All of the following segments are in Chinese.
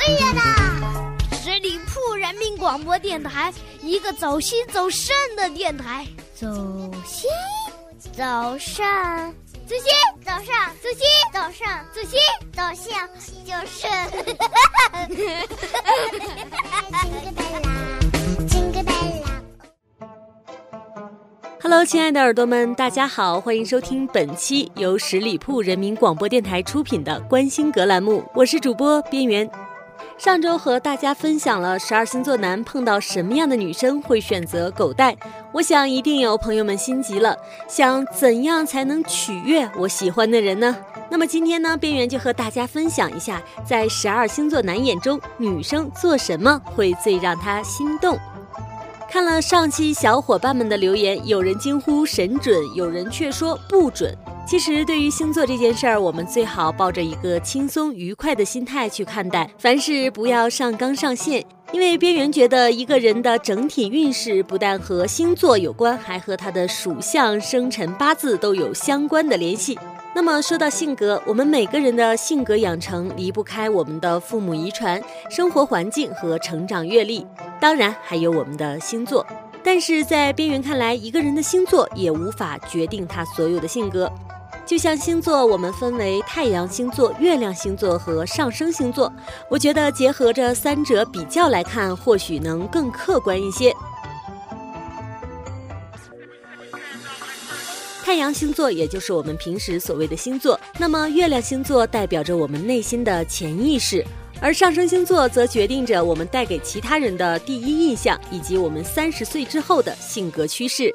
哎呀啦！十里铺人民广播电台，一个走心走肾的电台。走心，走肾，走心，走上，走心，走上，走心，走向就是。Hello，亲爱的耳朵们，大家好，欢迎收听本期由十里铺人民广播电台出品的《观星阁》栏目，我是主播边缘。上周和大家分享了十二星座男碰到什么样的女生会选择狗带，我想一定有朋友们心急了，想怎样才能取悦我喜欢的人呢？那么今天呢，边缘就和大家分享一下，在十二星座男眼中，女生做什么会最让他心动。看了上期小伙伴们的留言，有人惊呼神准，有人却说不准。其实对于星座这件事儿，我们最好抱着一个轻松愉快的心态去看待，凡事不要上纲上线。因为边缘觉得一个人的整体运势不但和星座有关，还和他的属相、生辰八字都有相关的联系。那么说到性格，我们每个人的性格养成离不开我们的父母遗传、生活环境和成长阅历，当然还有我们的星座。但是在边缘看来，一个人的星座也无法决定他所有的性格。就像星座，我们分为太阳星座、月亮星座和上升星座。我觉得结合着三者比较来看，或许能更客观一些。太阳星座也就是我们平时所谓的星座，那么月亮星座代表着我们内心的潜意识，而上升星座则决定着我们带给其他人的第一印象，以及我们三十岁之后的性格趋势。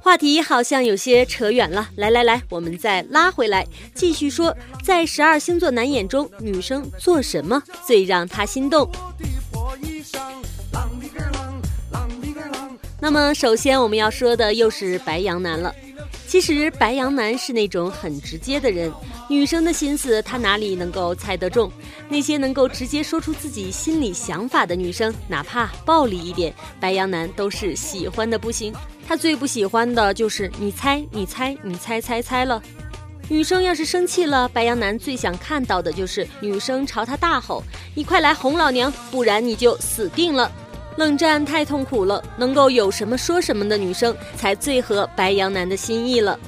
话题好像有些扯远了，来来来，我们再拉回来，继续说，在十二星座男眼中，女生做什么最让他心动？那么，首先我们要说的又是白羊男了。其实白羊男是那种很直接的人，女生的心思他哪里能够猜得中？那些能够直接说出自己心里想法的女生，哪怕暴力一点，白羊男都是喜欢的不行。他最不喜欢的就是你猜你猜你猜猜猜了。女生要是生气了，白羊男最想看到的就是女生朝他大吼：“你快来哄老娘，不然你就死定了。”冷战太痛苦了，能够有什么说什么的女生才最合白羊男的心意了。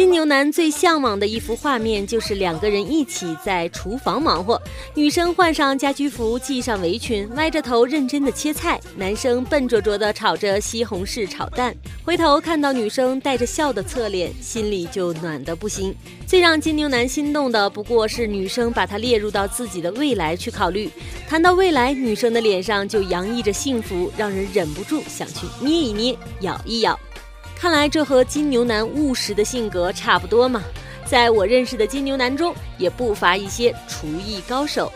金牛男最向往的一幅画面，就是两个人一起在厨房忙活，女生换上家居服，系上围裙，歪着头认真的切菜，男生笨拙拙的炒着西红柿炒蛋。回头看到女生带着笑的侧脸，心里就暖得不行。最让金牛男心动的，不过是女生把他列入到自己的未来去考虑。谈到未来，女生的脸上就洋溢着幸福，让人忍不住想去捏一捏，咬一咬。看来这和金牛男务实的性格差不多嘛。在我认识的金牛男中，也不乏一些厨艺高手。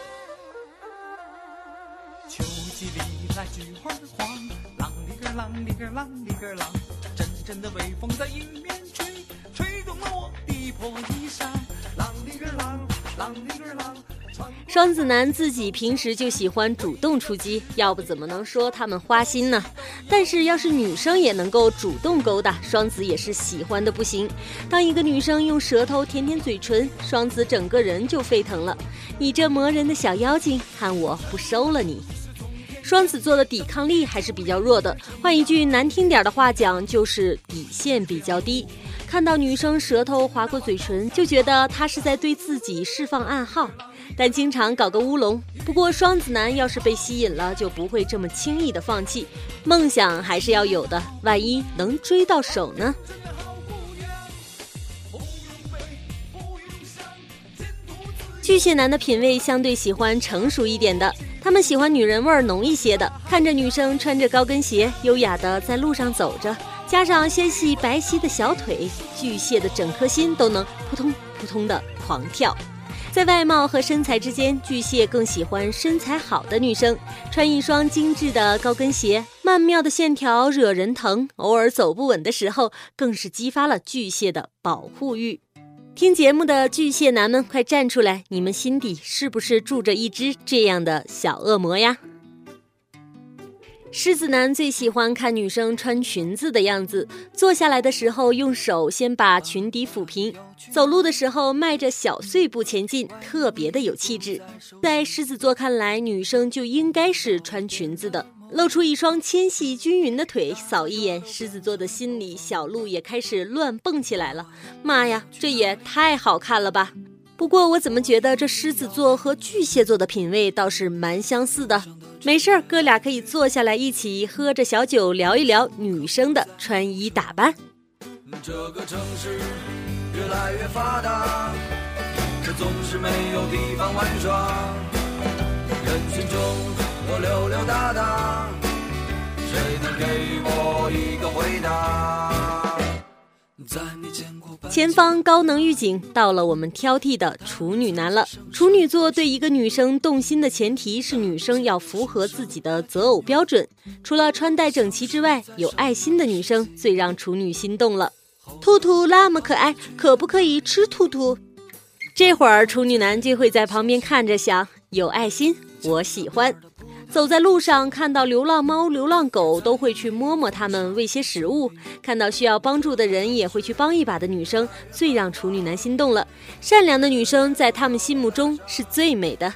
秋季里来菊花黄，啷里个啷里个啷里个啷，阵阵的微风在迎面吹，吹动了我的破衣衫。啷里个啷，啷里个啷。双子男自己平时就喜欢主动出击，要不怎么能说他们花心呢？但是要是女生也能够主动勾搭，双子也是喜欢的不行。当一个女生用舌头舔舔嘴唇，双子整个人就沸腾了。你这磨人的小妖精，看我不收了你！双子座的抵抗力还是比较弱的，换一句难听点的话讲，就是底线比较低。看到女生舌头划过嘴唇，就觉得她是在对自己释放暗号。但经常搞个乌龙。不过双子男要是被吸引了，就不会这么轻易的放弃，梦想还是要有的。万一能追到手呢？巨蟹男的品味相对喜欢成熟一点的，他们喜欢女人味儿浓一些的。看着女生穿着高跟鞋，优雅的在路上走着，加上纤细白皙的小腿，巨蟹的整颗心都能扑通扑通的狂跳。在外貌和身材之间，巨蟹更喜欢身材好的女生。穿一双精致的高跟鞋，曼妙的线条惹人疼。偶尔走不稳的时候，更是激发了巨蟹的保护欲。听节目的巨蟹男们，快站出来！你们心底是不是住着一只这样的小恶魔呀？狮子男最喜欢看女生穿裙子的样子，坐下来的时候用手先把裙底抚平，走路的时候迈着小碎步前进，特别的有气质。在狮子座看来，女生就应该是穿裙子的，露出一双纤细均匀的腿，扫一眼，狮子座的心里小鹿也开始乱蹦起来了。妈呀，这也太好看了吧！不过我怎么觉得这狮子座和巨蟹座的品味倒是蛮相似的？没事儿，哥俩可以坐下来一起喝着小酒聊一聊女生的穿衣打扮。这个城市越来越发达，可总是没有地方玩耍。人群中我溜溜达达，谁能给我一个回答？前方高能预警，到了我们挑剔的处女男了。处女座对一个女生动心的前提是女生要符合自己的择偶标准。除了穿戴整齐之外，有爱心的女生最让处女心动了。兔兔那么可爱，可不可以吃兔兔？这会儿处女男就会在旁边看着想，有爱心，我喜欢。走在路上，看到流浪猫、流浪狗，都会去摸摸它们，喂些食物；看到需要帮助的人，也会去帮一把的女生，最让处女男心动了。善良的女生在他们心目中是最美的。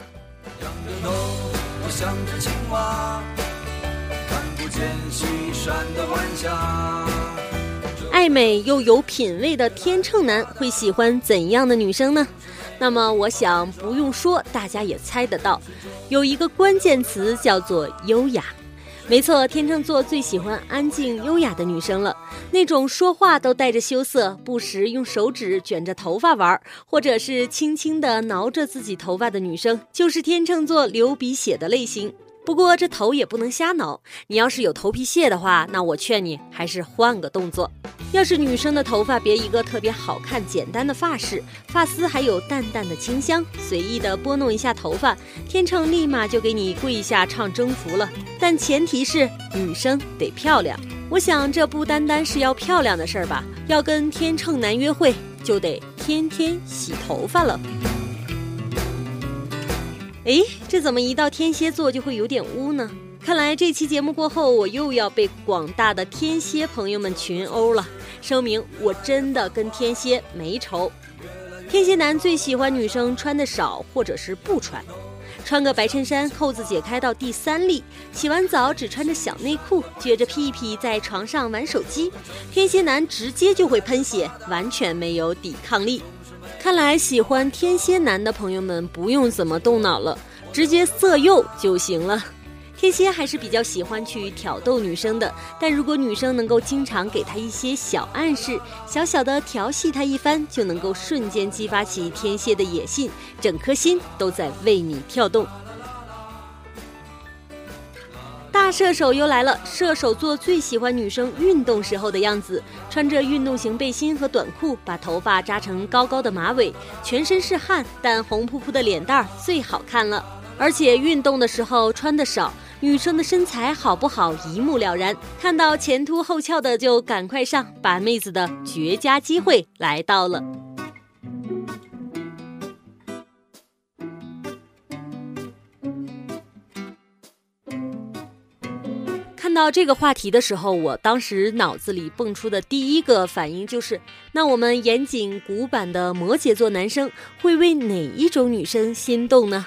爱美又有品味的天秤男会喜欢怎样的女生呢？那么我想不用说，大家也猜得到，有一个关键词叫做优雅。没错，天秤座最喜欢安静优雅的女生了，那种说话都带着羞涩，不时用手指卷着头发玩，或者是轻轻地挠着自己头发的女生，就是天秤座流鼻血的类型。不过这头也不能瞎挠，你要是有头皮屑的话，那我劝你还是换个动作。要是女生的头发别一个特别好看、简单的发饰，发丝还有淡淡的清香，随意的拨弄一下头发，天秤立马就给你跪下唱征服了。但前提是女生得漂亮。我想这不单单是要漂亮的事儿吧？要跟天秤男约会，就得天天洗头发了。哎，这怎么一到天蝎座就会有点污呢？看来这期节目过后，我又要被广大的天蝎朋友们群殴了。声明，我真的跟天蝎没仇。天蝎男最喜欢女生穿的少，或者是不穿，穿个白衬衫，扣子解开到第三粒，洗完澡只穿着小内裤，撅着屁屁在床上玩手机，天蝎男直接就会喷血，完全没有抵抗力。看来喜欢天蝎男的朋友们不用怎么动脑了，直接色诱就行了。天蝎还是比较喜欢去挑逗女生的，但如果女生能够经常给他一些小暗示，小小的调戏他一番，就能够瞬间激发起天蝎的野性，整颗心都在为你跳动。射手又来了，射手座最喜欢女生运动时候的样子，穿着运动型背心和短裤，把头发扎成高高的马尾，全身是汗，但红扑扑的脸蛋儿最好看了，而且运动的时候穿的少。女生的身材好不好一目了然，看到前凸后翘的就赶快上，把妹子的绝佳机会来到了。到这个话题的时候，我当时脑子里蹦出的第一个反应就是：那我们严谨古板的摩羯座男生会为哪一种女生心动呢？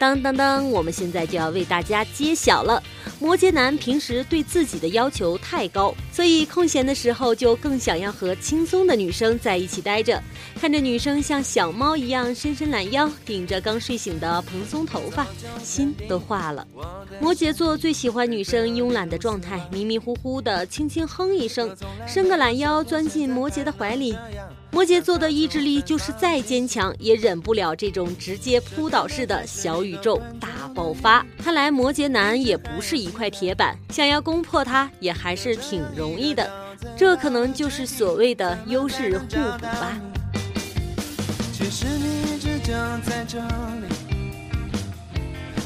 当当当！我们现在就要为大家揭晓了。摩羯男平时对自己的要求太高，所以空闲的时候就更想要和轻松的女生在一起待着。看着女生像小猫一样伸伸懒腰，顶着刚睡醒的蓬松头发，心都化了。摩羯座最喜欢女生慵懒的状态，迷迷糊糊的，轻轻哼一声，伸个懒腰钻进摩羯的怀里。摩羯座的意志力就是再坚强，也忍不了这种直接扑倒式的小宇宙大爆发。看来摩羯男也不是一块铁板，想要攻破他也还是挺容易的。这可能就是所谓的优势互补吧。其实你一直就在这里，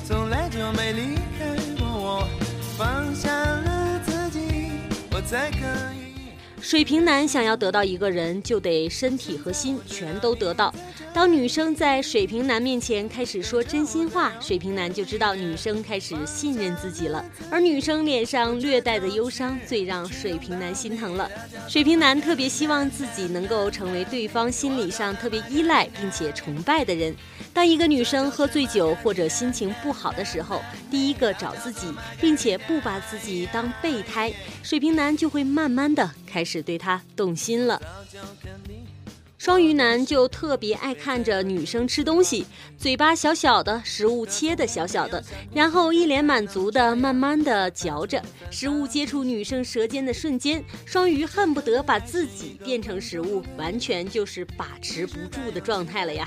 从来就没离开过我，放下了自己，我才可以。水瓶男想要得到一个人，就得身体和心全都得到。当女生在水瓶男面前开始说真心话，水瓶男就知道女生开始信任自己了。而女生脸上略带的忧伤，最让水瓶男心疼了。水瓶男特别希望自己能够成为对方心理上特别依赖并且崇拜的人。当一个女生喝醉酒或者心情不好的时候，第一个找自己，并且不把自己当备胎，水瓶男就会慢慢的开始只对他动心了。双鱼男就特别爱看着女生吃东西，嘴巴小小的，食物切的小小的，然后一脸满足的慢慢的嚼着。食物接触女生舌尖的瞬间，双鱼恨不得把自己变成食物，完全就是把持不住的状态了呀。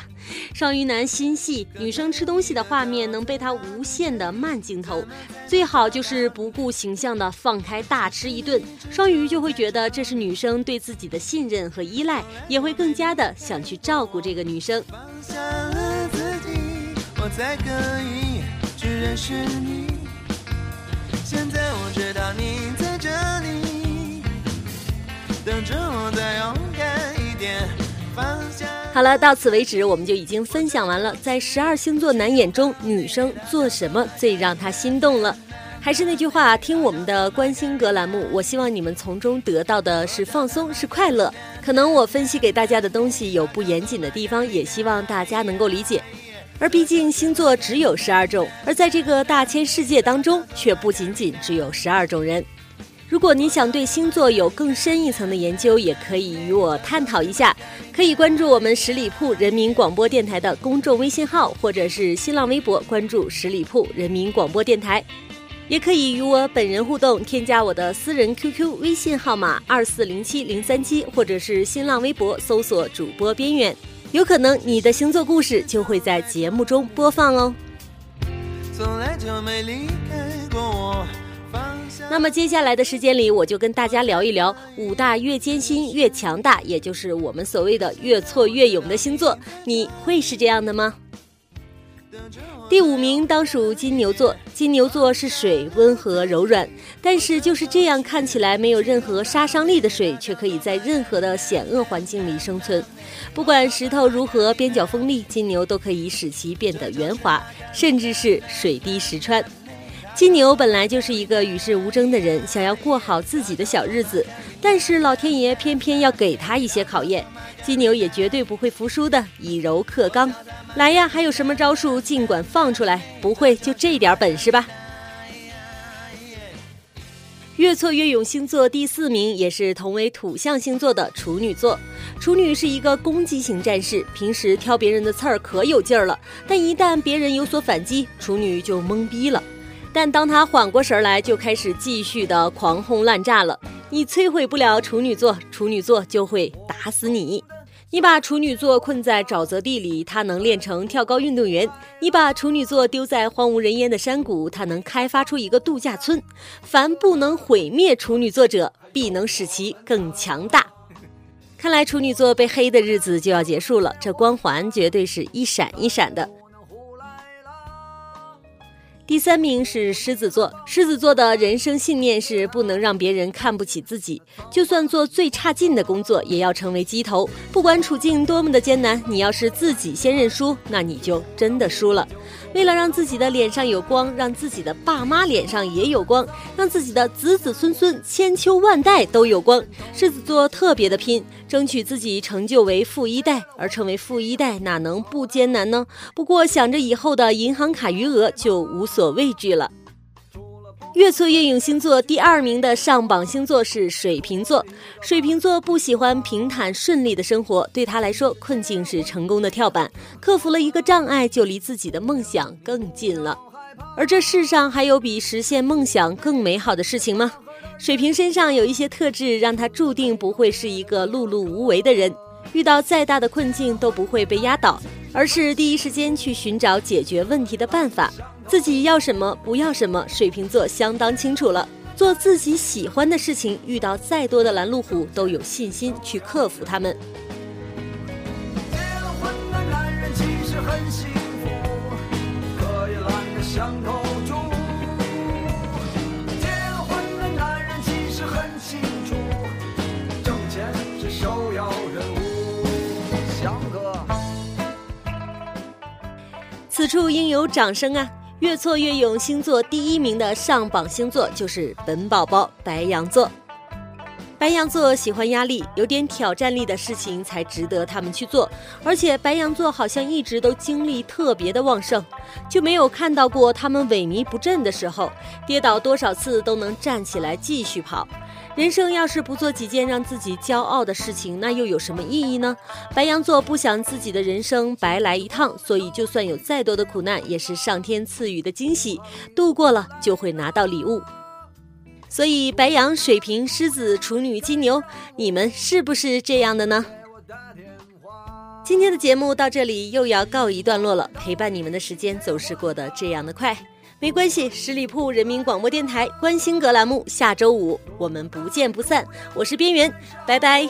双鱼男心细，女生吃东西的画面能被他无限的慢镜头，最好就是不顾形象的放开大吃一顿，双鱼就会觉得这是女生对自己的信任和依赖，也会更加。的想去照顾这个女生。好了，到此为止，我们就已经分享完了，在十二星座男眼中，女生做什么最让他心动了。还是那句话，听我们的关心阁栏目，我希望你们从中得到的是放松，是快乐。可能我分析给大家的东西有不严谨的地方，也希望大家能够理解。而毕竟星座只有十二种，而在这个大千世界当中，却不仅仅只有十二种人。如果你想对星座有更深一层的研究，也可以与我探讨一下。可以关注我们十里铺人民广播电台的公众微信号，或者是新浪微博关注十里铺人民广播电台。也可以与我本人互动，添加我的私人 QQ 微信号码二四零七零三七，或者是新浪微博搜索主播边缘，有可能你的星座故事就会在节目中播放哦。那么接下来的时间里，我就跟大家聊一聊五大越艰辛越强大，也就是我们所谓的越挫越勇的星座，你会是这样的吗？第五名当属金牛座，金牛座是水，温和柔软，但是就是这样看起来没有任何杀伤力的水，却可以在任何的险恶环境里生存。不管石头如何边角锋利，金牛都可以使其变得圆滑，甚至是水滴石穿。金牛本来就是一个与世无争的人，想要过好自己的小日子，但是老天爷偏偏要给他一些考验。金牛也绝对不会服输的，以柔克刚。来呀，还有什么招数，尽管放出来。不会就这点本事吧？越挫越勇星座第四名，也是同为土象星座的处女座。处女是一个攻击型战士，平时挑别人的刺儿可有劲儿了，但一旦别人有所反击，处女就懵逼了。但当他缓过神来，就开始继续的狂轰滥炸了。你摧毁不了处女座，处女座就会打死你。你把处女座困在沼泽地里，他能练成跳高运动员；你把处女座丢在荒无人烟的山谷，他能开发出一个度假村。凡不能毁灭处女座者，必能使其更强大。看来处女座被黑的日子就要结束了，这光环绝对是一闪一闪的。第三名是狮子座，狮子座的人生信念是不能让别人看不起自己，就算做最差劲的工作，也要成为鸡头。不管处境多么的艰难，你要是自己先认输，那你就真的输了。为了让自己的脸上有光，让自己的爸妈脸上也有光，让自己的子子孙孙千秋万代都有光，狮子座特别的拼，争取自己成就为富一代。而成为富一代哪能不艰难呢？不过想着以后的银行卡余额，就无所畏惧了。越挫越勇星座第二名的上榜星座是水瓶座。水瓶座不喜欢平坦顺利的生活，对他来说，困境是成功的跳板。克服了一个障碍，就离自己的梦想更近了。而这世上还有比实现梦想更美好的事情吗？水瓶身上有一些特质，让他注定不会是一个碌碌无为的人。遇到再大的困境都不会被压倒，而是第一时间去寻找解决问题的办法。自己要什么，不要什么，水瓶座相当清楚了。做自己喜欢的事情，遇到再多的拦路虎，都有信心去克服他们。结了婚的男人其实很幸福，可以懒得想头。处应有掌声啊！越挫越勇星座第一名的上榜星座就是本宝宝白羊座。白羊座喜欢压力，有点挑战力的事情才值得他们去做。而且白羊座好像一直都精力特别的旺盛，就没有看到过他们萎靡不振的时候，跌倒多少次都能站起来继续跑。人生要是不做几件让自己骄傲的事情，那又有什么意义呢？白羊座不想自己的人生白来一趟，所以就算有再多的苦难，也是上天赐予的惊喜，度过了就会拿到礼物。所以，白羊、水瓶、狮子、处女、金牛，你们是不是这样的呢？今天的节目到这里又要告一段落了，陪伴你们的时间总是过得这样的快。没关系，十里铺人民广播电台关心阁栏目，下周五我们不见不散。我是边缘，拜拜。